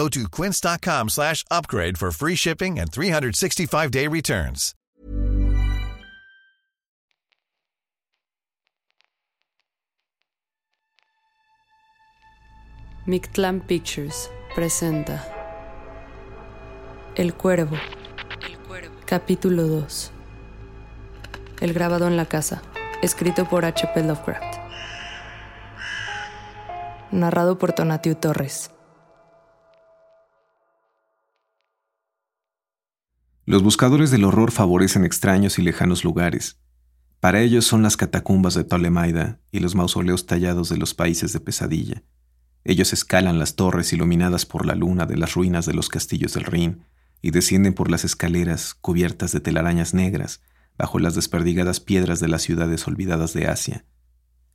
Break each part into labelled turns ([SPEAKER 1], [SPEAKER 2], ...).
[SPEAKER 1] Go to quince.com slash upgrade for free shipping and 365-day returns.
[SPEAKER 2] Mictlan Pictures presenta El Cuervo. Capítulo 2. El grabado en la casa. Escrito por H.P. Lovecraft. Narrado por Tonatiu Torres.
[SPEAKER 3] Los buscadores del horror favorecen extraños y lejanos lugares. Para ellos son las catacumbas de Ptolemaida y los mausoleos tallados de los países de pesadilla. Ellos escalan las torres iluminadas por la luna de las ruinas de los castillos del Rin y descienden por las escaleras cubiertas de telarañas negras bajo las desperdigadas piedras de las ciudades olvidadas de Asia.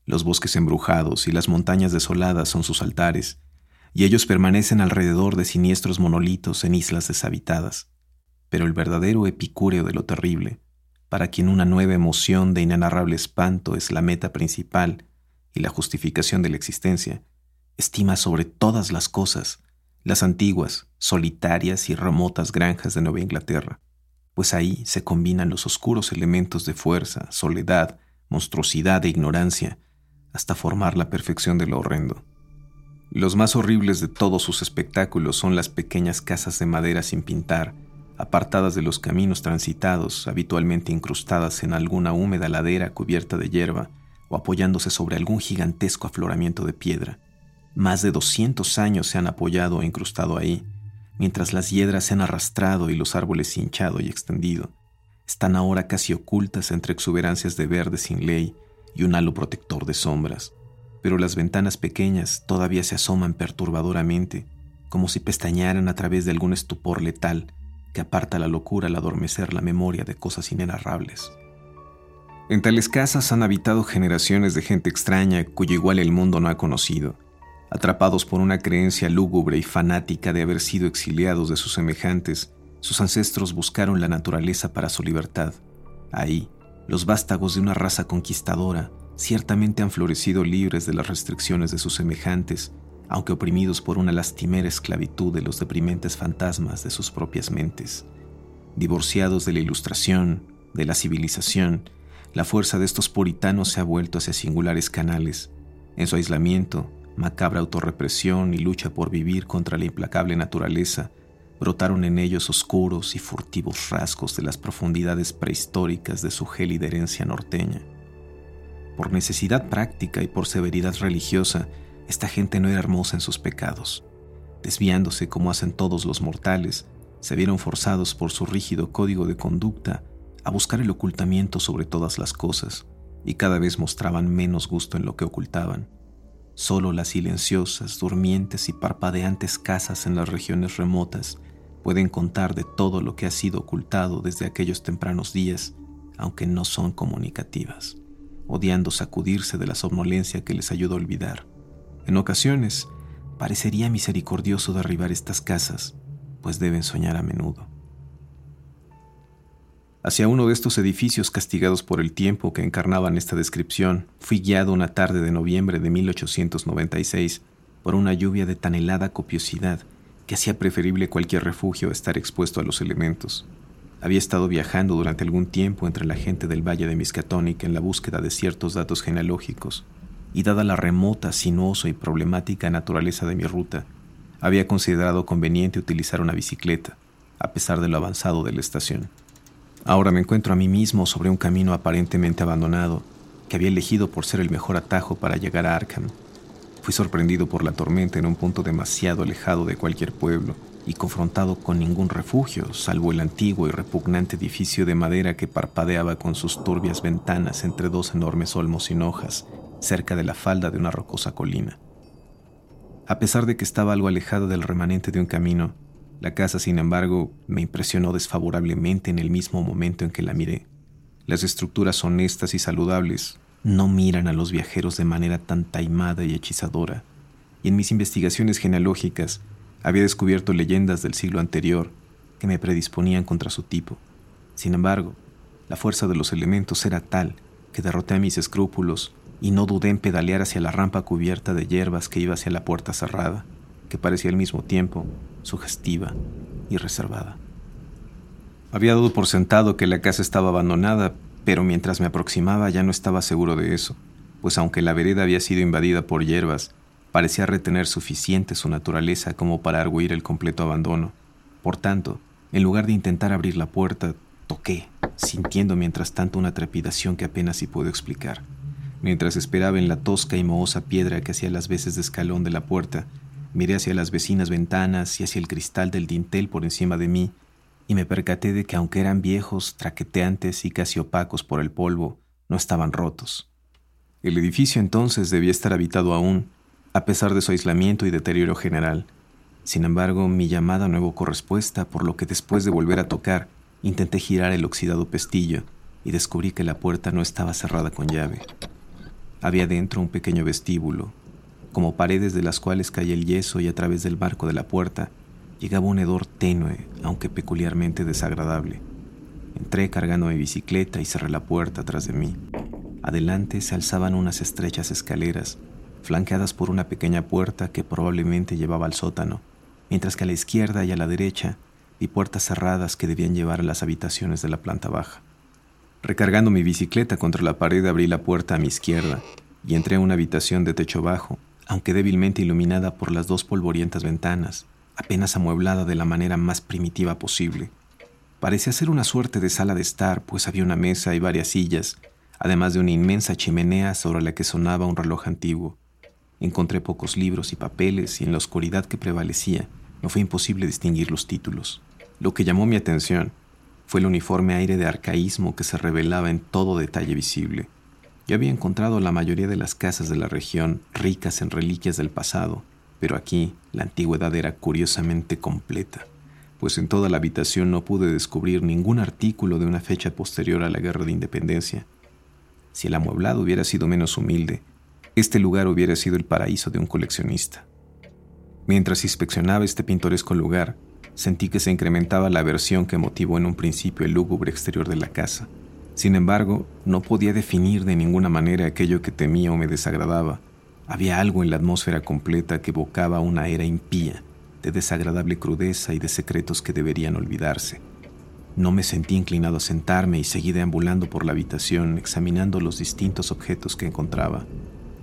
[SPEAKER 3] Los bosques embrujados y las montañas desoladas son sus altares, y ellos permanecen alrededor de siniestros monolitos en islas deshabitadas. Pero el verdadero epicúreo de lo terrible, para quien una nueva emoción de inenarrable espanto es la meta principal y la justificación de la existencia, estima sobre todas las cosas las antiguas, solitarias y remotas granjas de Nueva Inglaterra, pues ahí se combinan los oscuros elementos de fuerza, soledad, monstruosidad e ignorancia, hasta formar la perfección de lo horrendo. Los más horribles de todos sus espectáculos son las pequeñas casas de madera sin pintar, apartadas de los caminos transitados, habitualmente incrustadas en alguna húmeda ladera cubierta de hierba o apoyándose sobre algún gigantesco afloramiento de piedra. Más de 200 años se han apoyado e incrustado ahí, mientras las hiedras se han arrastrado y los árboles hinchado y extendido. Están ahora casi ocultas entre exuberancias de verde sin ley y un halo protector de sombras, pero las ventanas pequeñas todavía se asoman perturbadoramente, como si pestañaran a través de algún estupor letal que aparta la locura al adormecer la memoria de cosas inenarrables. En tales casas han habitado generaciones de gente extraña cuyo igual el mundo no ha conocido, atrapados por una creencia lúgubre y fanática de haber sido exiliados de sus semejantes, sus ancestros buscaron la naturaleza para su libertad. Ahí, los vástagos de una raza conquistadora ciertamente han florecido libres de las restricciones de sus semejantes, aunque oprimidos por una lastimera esclavitud de los deprimentes fantasmas de sus propias mentes. Divorciados de la ilustración, de la civilización, la fuerza de estos puritanos se ha vuelto hacia singulares canales. En su aislamiento, macabra autorrepresión y lucha por vivir contra la implacable naturaleza, brotaron en ellos oscuros y furtivos rasgos de las profundidades prehistóricas de su gélida herencia norteña. Por necesidad práctica y por severidad religiosa, esta gente no era hermosa en sus pecados. Desviándose como hacen todos los mortales, se vieron forzados por su rígido código de conducta a buscar el ocultamiento sobre todas las cosas, y cada vez mostraban menos gusto en lo que ocultaban. Solo las silenciosas, durmientes y parpadeantes casas en las regiones remotas pueden contar de todo lo que ha sido ocultado desde aquellos tempranos días, aunque no son comunicativas, odiando sacudirse de la somnolencia que les ayuda a olvidar. En ocasiones, parecería misericordioso derribar estas casas, pues deben soñar a menudo. Hacia uno de estos edificios castigados por el tiempo que encarnaban esta descripción, fui guiado una tarde de noviembre de 1896 por una lluvia de tan helada copiosidad que hacía preferible cualquier refugio a estar expuesto a los elementos. Había estado viajando durante algún tiempo entre la gente del Valle de Miskatonic en la búsqueda de ciertos datos genealógicos, y dada la remota, sinuosa y problemática naturaleza de mi ruta, había considerado conveniente utilizar una bicicleta, a pesar de lo avanzado de la estación. Ahora me encuentro a mí mismo sobre un camino aparentemente abandonado, que había elegido por ser el mejor atajo para llegar a Arkham. Fui sorprendido por la tormenta en un punto demasiado alejado de cualquier pueblo y confrontado con ningún refugio, salvo el antiguo y repugnante edificio de madera que parpadeaba con sus turbias ventanas entre dos enormes olmos sin hojas, cerca de la falda de una rocosa colina. A pesar de que estaba algo alejado del remanente de un camino, la casa, sin embargo, me impresionó desfavorablemente en el mismo momento en que la miré. Las estructuras honestas y saludables no miran a los viajeros de manera tan taimada y hechizadora, y en mis investigaciones genealógicas había descubierto leyendas del siglo anterior que me predisponían contra su tipo. Sin embargo, la fuerza de los elementos era tal que derroté a mis escrúpulos y no dudé en pedalear hacia la rampa cubierta de hierbas que iba hacia la puerta cerrada, que parecía al mismo tiempo sugestiva y reservada. Había dado por sentado que la casa estaba abandonada, pero mientras me aproximaba ya no estaba seguro de eso, pues aunque la vereda había sido invadida por hierbas, parecía retener suficiente su naturaleza como para arguir el completo abandono. Por tanto, en lugar de intentar abrir la puerta, toqué, sintiendo mientras tanto una trepidación que apenas si puedo explicar. Mientras esperaba en la tosca y mohosa piedra que hacía las veces de escalón de la puerta, Miré hacia las vecinas ventanas y hacia el cristal del dintel por encima de mí, y me percaté de que aunque eran viejos, traqueteantes y casi opacos por el polvo, no estaban rotos. El edificio entonces debía estar habitado aún, a pesar de su aislamiento y deterioro general. Sin embargo, mi llamada no evocó respuesta, por lo que después de volver a tocar, intenté girar el oxidado pestillo y descubrí que la puerta no estaba cerrada con llave. Había dentro un pequeño vestíbulo, como paredes de las cuales caía el yeso y a través del marco de la puerta llegaba un hedor tenue, aunque peculiarmente desagradable. Entré cargando mi bicicleta y cerré la puerta tras de mí. Adelante se alzaban unas estrechas escaleras, flanqueadas por una pequeña puerta que probablemente llevaba al sótano, mientras que a la izquierda y a la derecha vi puertas cerradas que debían llevar a las habitaciones de la planta baja. Recargando mi bicicleta contra la pared abrí la puerta a mi izquierda y entré a una habitación de techo bajo, aunque débilmente iluminada por las dos polvorientas ventanas, apenas amueblada de la manera más primitiva posible. Parecía ser una suerte de sala de estar, pues había una mesa y varias sillas, además de una inmensa chimenea sobre la que sonaba un reloj antiguo. Encontré pocos libros y papeles y en la oscuridad que prevalecía no fue imposible distinguir los títulos. Lo que llamó mi atención fue el uniforme aire de arcaísmo que se revelaba en todo detalle visible. Yo había encontrado la mayoría de las casas de la región ricas en reliquias del pasado, pero aquí la antigüedad era curiosamente completa, pues en toda la habitación no pude descubrir ningún artículo de una fecha posterior a la Guerra de Independencia. Si el amueblado hubiera sido menos humilde, este lugar hubiera sido el paraíso de un coleccionista. Mientras inspeccionaba este pintoresco lugar, sentí que se incrementaba la aversión que motivó en un principio el lúgubre exterior de la casa. Sin embargo, no podía definir de ninguna manera aquello que temía o me desagradaba. Había algo en la atmósfera completa que evocaba una era impía, de desagradable crudeza y de secretos que deberían olvidarse. No me sentí inclinado a sentarme y seguí deambulando por la habitación examinando los distintos objetos que encontraba.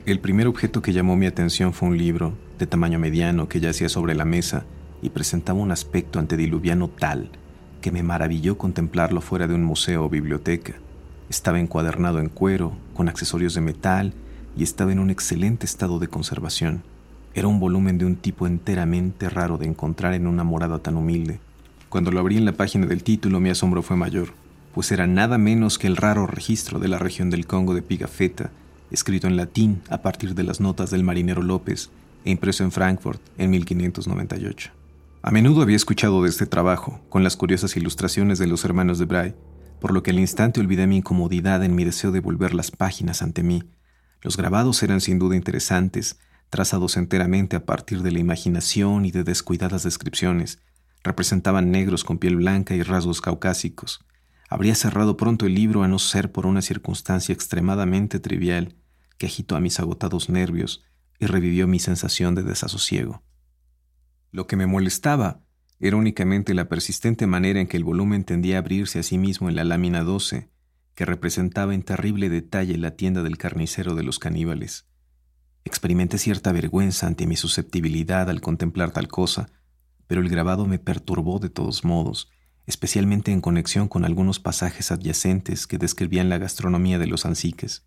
[SPEAKER 3] El primer objeto que llamó mi atención fue un libro, de tamaño mediano, que yacía sobre la mesa y presentaba un aspecto antediluviano tal que me maravilló contemplarlo fuera de un museo o biblioteca. Estaba encuadernado en cuero, con accesorios de metal y estaba en un excelente estado de conservación. Era un volumen de un tipo enteramente raro de encontrar en una morada tan humilde. Cuando lo abrí en la página del título mi asombro fue mayor, pues era nada menos que el raro registro de la región del Congo de Pigafetta, escrito en latín a partir de las notas del marinero López e impreso en Frankfurt en 1598. A menudo había escuchado de este trabajo, con las curiosas ilustraciones de los hermanos de Bray, por lo que al instante olvidé mi incomodidad en mi deseo de volver las páginas ante mí. Los grabados eran sin duda interesantes, trazados enteramente a partir de la imaginación y de descuidadas descripciones. Representaban negros con piel blanca y rasgos caucásicos. Habría cerrado pronto el libro a no ser por una circunstancia extremadamente trivial que agitó a mis agotados nervios y revivió mi sensación de desasosiego. Lo que me molestaba era únicamente la persistente manera en que el volumen tendía a abrirse a sí mismo en la lámina 12, que representaba en terrible detalle la tienda del carnicero de los caníbales. Experimenté cierta vergüenza ante mi susceptibilidad al contemplar tal cosa, pero el grabado me perturbó de todos modos, especialmente en conexión con algunos pasajes adyacentes que describían la gastronomía de los ansiques.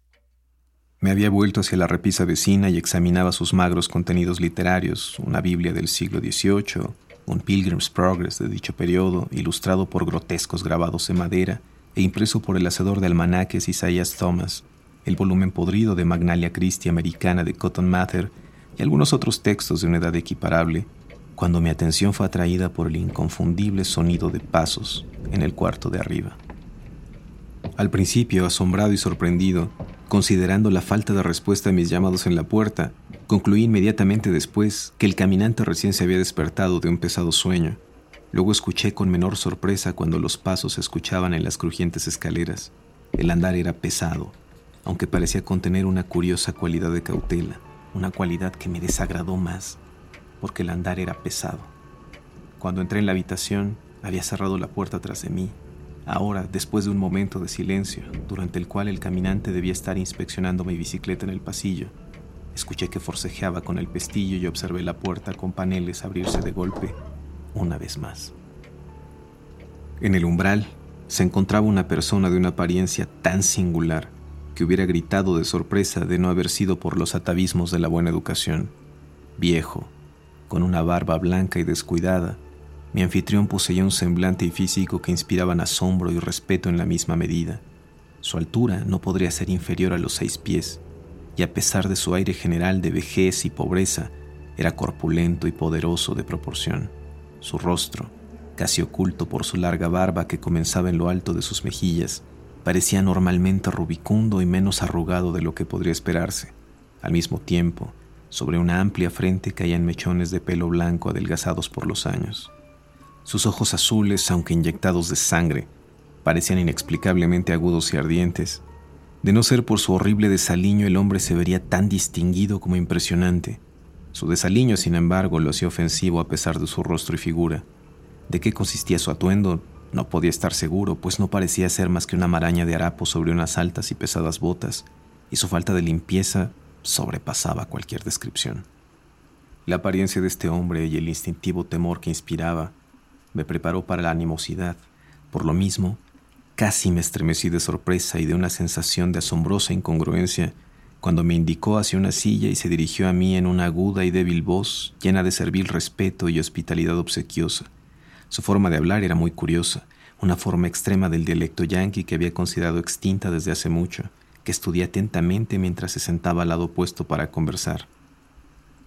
[SPEAKER 3] Me había vuelto hacia la repisa vecina y examinaba sus magros contenidos literarios, una Biblia del siglo XVIII, un Pilgrim's Progress de dicho periodo, ilustrado por grotescos grabados en madera e impreso por el hacedor de almanaques Isaiah Thomas, el volumen podrido de Magnalia Christi americana de Cotton Mather y algunos otros textos de una edad equiparable, cuando mi atención fue atraída por el inconfundible sonido de pasos en el cuarto de arriba. Al principio, asombrado y sorprendido, considerando la falta de respuesta a mis llamados en la puerta, concluí inmediatamente después que el caminante recién se había despertado de un pesado sueño. Luego escuché con menor sorpresa cuando los pasos se escuchaban en las crujientes escaleras. El andar era pesado, aunque parecía contener una curiosa cualidad de cautela, una cualidad que me desagradó más porque el andar era pesado. Cuando entré en la habitación, había cerrado la puerta tras de mí. Ahora, después de un momento de silencio, durante el cual el caminante debía estar inspeccionando mi bicicleta en el pasillo, escuché que forcejeaba con el pestillo y observé la puerta con paneles abrirse de golpe una vez más. En el umbral se encontraba una persona de una apariencia tan singular que hubiera gritado de sorpresa de no haber sido por los atavismos de la buena educación. Viejo, con una barba blanca y descuidada, mi anfitrión poseía un semblante y físico que inspiraban asombro y respeto en la misma medida. Su altura no podría ser inferior a los seis pies, y a pesar de su aire general de vejez y pobreza, era corpulento y poderoso de proporción. Su rostro, casi oculto por su larga barba que comenzaba en lo alto de sus mejillas, parecía normalmente rubicundo y menos arrugado de lo que podría esperarse. Al mismo tiempo, sobre una amplia frente caían mechones de pelo blanco adelgazados por los años. Sus ojos azules, aunque inyectados de sangre, parecían inexplicablemente agudos y ardientes. De no ser por su horrible desaliño, el hombre se vería tan distinguido como impresionante. Su desaliño, sin embargo, lo hacía ofensivo a pesar de su rostro y figura. ¿De qué consistía su atuendo? No podía estar seguro, pues no parecía ser más que una maraña de harapos sobre unas altas y pesadas botas, y su falta de limpieza sobrepasaba cualquier descripción. La apariencia de este hombre y el instintivo temor que inspiraba me preparó para la animosidad. Por lo mismo, casi me estremecí de sorpresa y de una sensación de asombrosa incongruencia cuando me indicó hacia una silla y se dirigió a mí en una aguda y débil voz llena de servil respeto y hospitalidad obsequiosa. Su forma de hablar era muy curiosa, una forma extrema del dialecto yanqui que había considerado extinta desde hace mucho que estudié atentamente mientras se sentaba al lado opuesto para conversar.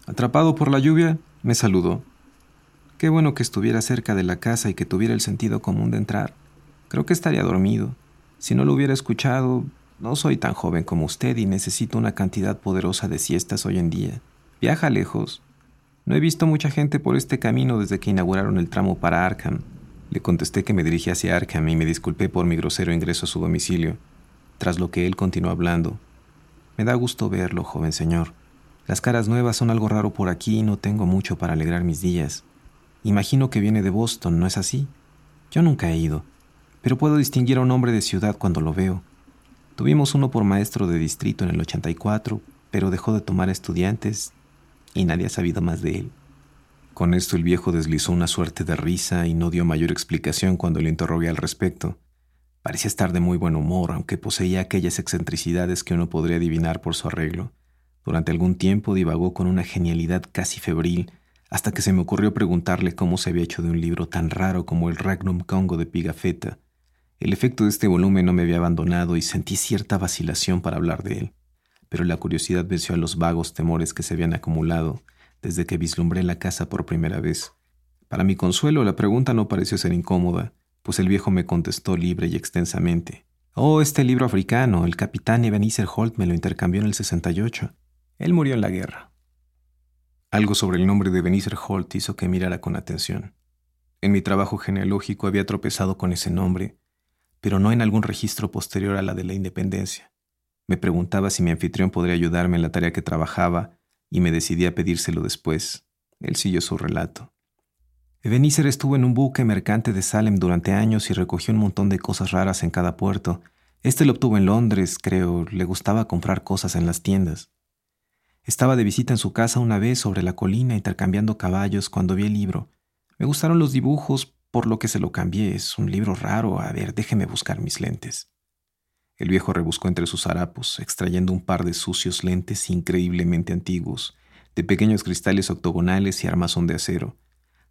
[SPEAKER 3] Atrapado por la lluvia, me saludó. Qué bueno que estuviera cerca de la casa y que tuviera el sentido común de entrar. Creo que estaría dormido. Si no lo hubiera escuchado, no soy tan joven como usted y necesito una cantidad poderosa de siestas hoy en día. Viaja lejos. No he visto mucha gente por este camino desde que inauguraron el tramo para Arkham. Le contesté que me dirigía hacia Arkham y me disculpé por mi grosero ingreso a su domicilio tras lo que él continuó hablando. Me da gusto verlo, joven señor. Las caras nuevas son algo raro por aquí y no tengo mucho para alegrar mis días. Imagino que viene de Boston, ¿no es así? Yo nunca he ido, pero puedo distinguir a un hombre de ciudad cuando lo veo. Tuvimos uno por maestro de distrito en el 84, pero dejó de tomar estudiantes y nadie ha sabido más de él. Con esto el viejo deslizó una suerte de risa y no dio mayor explicación cuando le interrogué al respecto. Parecía estar de muy buen humor, aunque poseía aquellas excentricidades que uno podría adivinar por su arreglo. Durante algún tiempo divagó con una genialidad casi febril, hasta que se me ocurrió preguntarle cómo se había hecho de un libro tan raro como el Ragnum Congo de Pigafetta. El efecto de este volumen no me había abandonado y sentí cierta vacilación para hablar de él, pero la curiosidad venció a los vagos temores que se habían acumulado desde que vislumbré la casa por primera vez. Para mi consuelo, la pregunta no pareció ser incómoda, pues el viejo me contestó libre y extensamente. Oh, este libro africano, el capitán Ebenezer Holt me lo intercambió en el 68. Él murió en la guerra. Algo sobre el nombre de Ebenezer Holt hizo que mirara con atención. En mi trabajo genealógico había tropezado con ese nombre, pero no en algún registro posterior a la de la independencia. Me preguntaba si mi anfitrión podría ayudarme en la tarea que trabajaba y me decidí a pedírselo después. Él siguió su relato. Ebenezer estuvo en un buque mercante de Salem durante años y recogió un montón de cosas raras en cada puerto. Este lo obtuvo en Londres, creo. Le gustaba comprar cosas en las tiendas. Estaba de visita en su casa una vez sobre la colina intercambiando caballos cuando vi el libro. Me gustaron los dibujos, por lo que se lo cambié. Es un libro raro. A ver, déjeme buscar mis lentes. El viejo rebuscó entre sus harapos, extrayendo un par de sucios lentes increíblemente antiguos, de pequeños cristales octogonales y armazón de acero.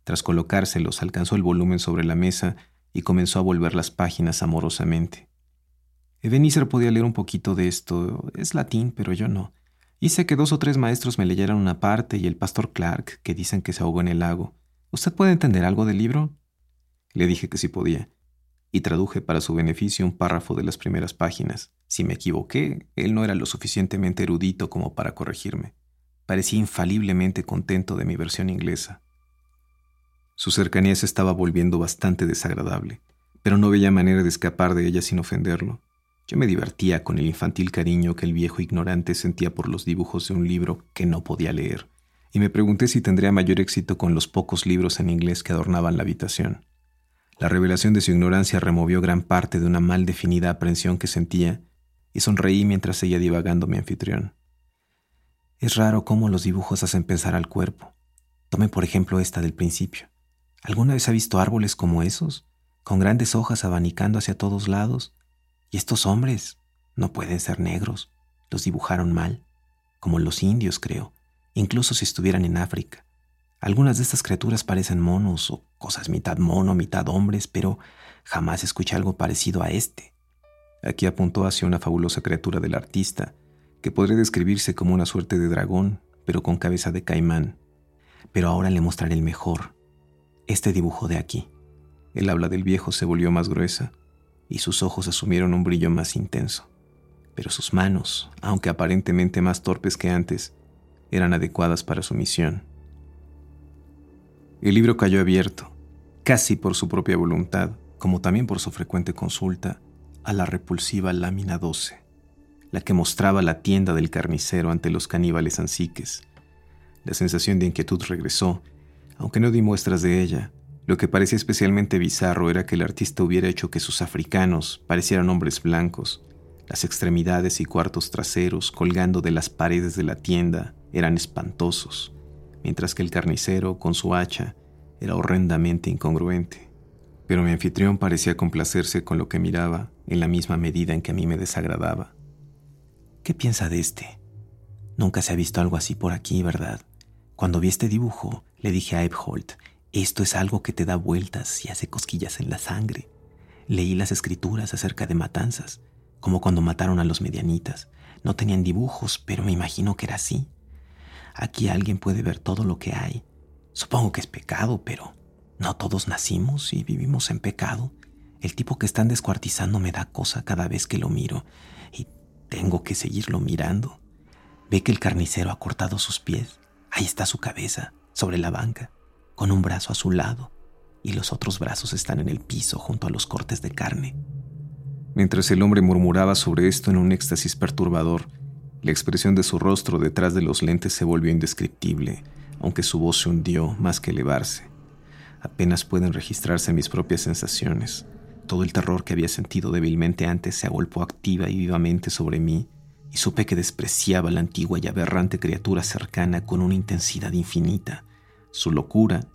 [SPEAKER 3] Tras colocárselos, alcanzó el volumen sobre la mesa y comenzó a volver las páginas amorosamente. Ebenezer podía leer un poquito de esto. Es latín, pero yo no. Hice que dos o tres maestros me leyeran una parte y el pastor Clark, que dicen que se ahogó en el lago. ¿Usted puede entender algo del libro? Le dije que sí podía, y traduje para su beneficio un párrafo de las primeras páginas. Si me equivoqué, él no era lo suficientemente erudito como para corregirme. Parecía infaliblemente contento de mi versión inglesa. Su cercanía se estaba volviendo bastante desagradable, pero no veía manera de escapar de ella sin ofenderlo. Yo me divertía con el infantil cariño que el viejo ignorante sentía por los dibujos de un libro que no podía leer, y me pregunté si tendría mayor éxito con los pocos libros en inglés que adornaban la habitación. La revelación de su ignorancia removió gran parte de una mal definida aprensión que sentía, y sonreí mientras seguía divagando mi anfitrión. Es raro cómo los dibujos hacen pensar al cuerpo. Tome por ejemplo esta del principio. ¿Alguna vez ha visto árboles como esos, con grandes hojas abanicando hacia todos lados? Y estos hombres no pueden ser negros, los dibujaron mal, como los indios, creo, incluso si estuvieran en África. Algunas de estas criaturas parecen monos o cosas mitad mono, mitad hombres, pero jamás escuché algo parecido a este. Aquí apuntó hacia una fabulosa criatura del artista, que podría describirse como una suerte de dragón, pero con cabeza de caimán. Pero ahora le mostraré el mejor, este dibujo de aquí. El habla del viejo se volvió más gruesa y sus ojos asumieron un brillo más intenso. Pero sus manos, aunque aparentemente más torpes que antes, eran adecuadas para su misión. El libro cayó abierto, casi por su propia voluntad, como también por su frecuente consulta, a la repulsiva lámina 12, la que mostraba la tienda del carnicero ante los caníbales ansiques. La sensación de inquietud regresó aunque no di muestras de ella. Lo que parecía especialmente bizarro era que el artista hubiera hecho que sus africanos parecieran hombres blancos. Las extremidades y cuartos traseros colgando de las paredes de la tienda eran espantosos, mientras que el carnicero, con su hacha, era horrendamente incongruente. Pero mi anfitrión parecía complacerse con lo que miraba en la misma medida en que a mí me desagradaba. ¿Qué piensa de este? Nunca se ha visto algo así por aquí, ¿verdad? Cuando vi este dibujo, le dije a Ebholt, esto es algo que te da vueltas y hace cosquillas en la sangre. Leí las escrituras acerca de matanzas, como cuando mataron a los medianitas. No tenían dibujos, pero me imagino que era así. Aquí alguien puede ver todo lo que hay. Supongo que es pecado, pero no todos nacimos y vivimos en pecado. El tipo que están descuartizando me da cosa cada vez que lo miro y tengo que seguirlo mirando. Ve que el carnicero ha cortado sus pies. Ahí está su cabeza sobre la banca, con un brazo a su lado, y los otros brazos están en el piso junto a los cortes de carne. Mientras el hombre murmuraba sobre esto en un éxtasis perturbador, la expresión de su rostro detrás de los lentes se volvió indescriptible, aunque su voz se hundió más que elevarse. Apenas pueden registrarse mis propias sensaciones. Todo el terror que había sentido débilmente antes se agolpó activa y vivamente sobre mí y supe que despreciaba la antigua y aberrante criatura cercana con una intensidad infinita. Su locura,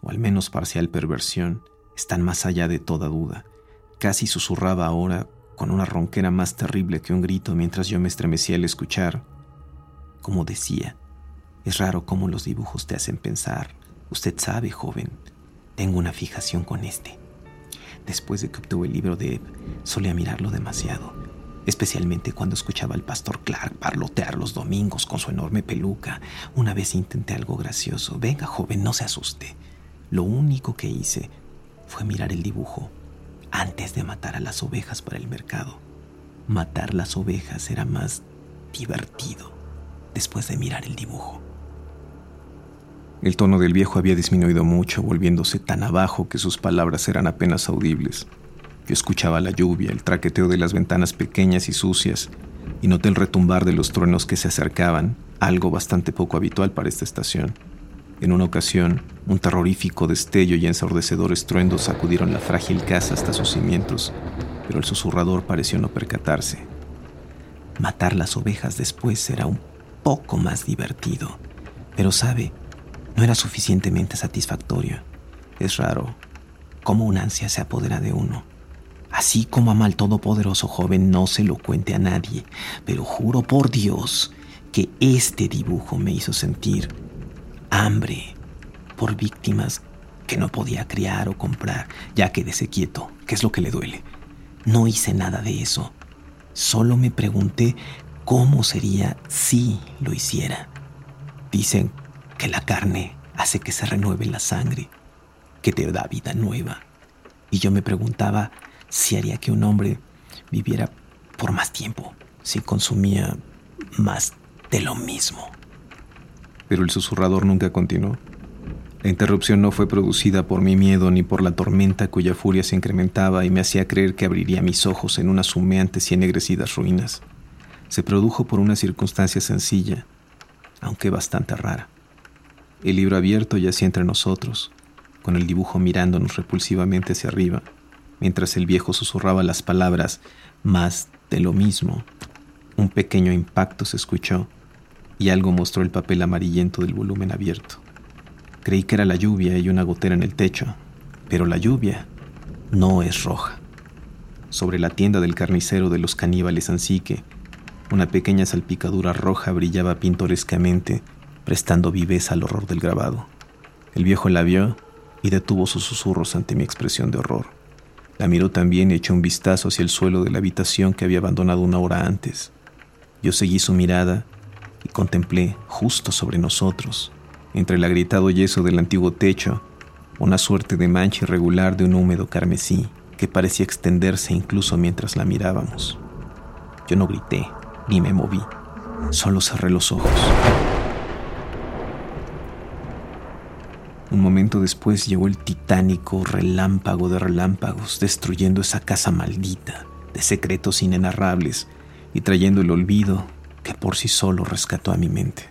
[SPEAKER 3] o al menos parcial perversión, están más allá de toda duda. Casi susurraba ahora con una ronquera más terrible que un grito mientras yo me estremecía al escuchar. Como decía, es raro cómo los dibujos te hacen pensar. Usted sabe, joven, tengo una fijación con este. Después de que obtuve el libro de Ebb, solía mirarlo demasiado especialmente cuando escuchaba al pastor Clark parlotear los domingos con su enorme peluca. Una vez intenté algo gracioso. Venga, joven, no se asuste. Lo único que hice fue mirar el dibujo antes de matar a las ovejas para el mercado. Matar las ovejas era más divertido después de mirar el dibujo. El tono del viejo había disminuido mucho, volviéndose tan abajo que sus palabras eran apenas audibles. Yo escuchaba la lluvia, el traqueteo de las ventanas pequeñas y sucias, y noté el retumbar de los truenos que se acercaban, algo bastante poco habitual para esta estación. En una ocasión, un terrorífico destello y ensordecedor estruendo sacudieron la frágil casa hasta sus cimientos, pero el susurrador pareció no percatarse. Matar las ovejas después será un poco más divertido, pero sabe, no era suficientemente satisfactorio. Es raro cómo una ansia se apodera de uno. Así como ama al todopoderoso joven, no se lo cuente a nadie, pero juro por Dios que este dibujo me hizo sentir hambre por víctimas que no podía criar o comprar. Ya quédese quieto, ¿qué es lo que le duele? No hice nada de eso. Solo me pregunté cómo sería si lo hiciera. Dicen que la carne hace que se renueve la sangre, que te da vida nueva. Y yo me preguntaba si haría que un hombre viviera por más tiempo, si consumía más de lo mismo. Pero el susurrador nunca continuó. La interrupción no fue producida por mi miedo ni por la tormenta cuya furia se incrementaba y me hacía creer que abriría mis ojos en unas humeantes y ennegrecidas ruinas. Se produjo por una circunstancia sencilla, aunque bastante rara. El libro abierto yacía entre nosotros, con el dibujo mirándonos repulsivamente hacia arriba, mientras el viejo susurraba las palabras más de lo mismo. Un pequeño impacto se escuchó y algo mostró el papel amarillento del volumen abierto. Creí que era la lluvia y una gotera en el techo, pero la lluvia no es roja. Sobre la tienda del carnicero de los caníbales Ansique, una pequeña salpicadura roja brillaba pintorescamente prestando viveza al horror del grabado. El viejo la vio y detuvo sus susurros ante mi expresión de horror. La miró también y echó un vistazo hacia el suelo de la habitación que había abandonado una hora antes. Yo seguí su mirada y contemplé justo sobre nosotros, entre el agrietado yeso del antiguo techo, una suerte de mancha irregular de un húmedo carmesí que parecía extenderse incluso mientras la mirábamos. Yo no grité ni me moví, solo cerré los ojos. Un momento después llegó el titánico relámpago de relámpagos, destruyendo esa casa maldita de secretos inenarrables y trayendo el olvido que por sí solo rescató a mi mente.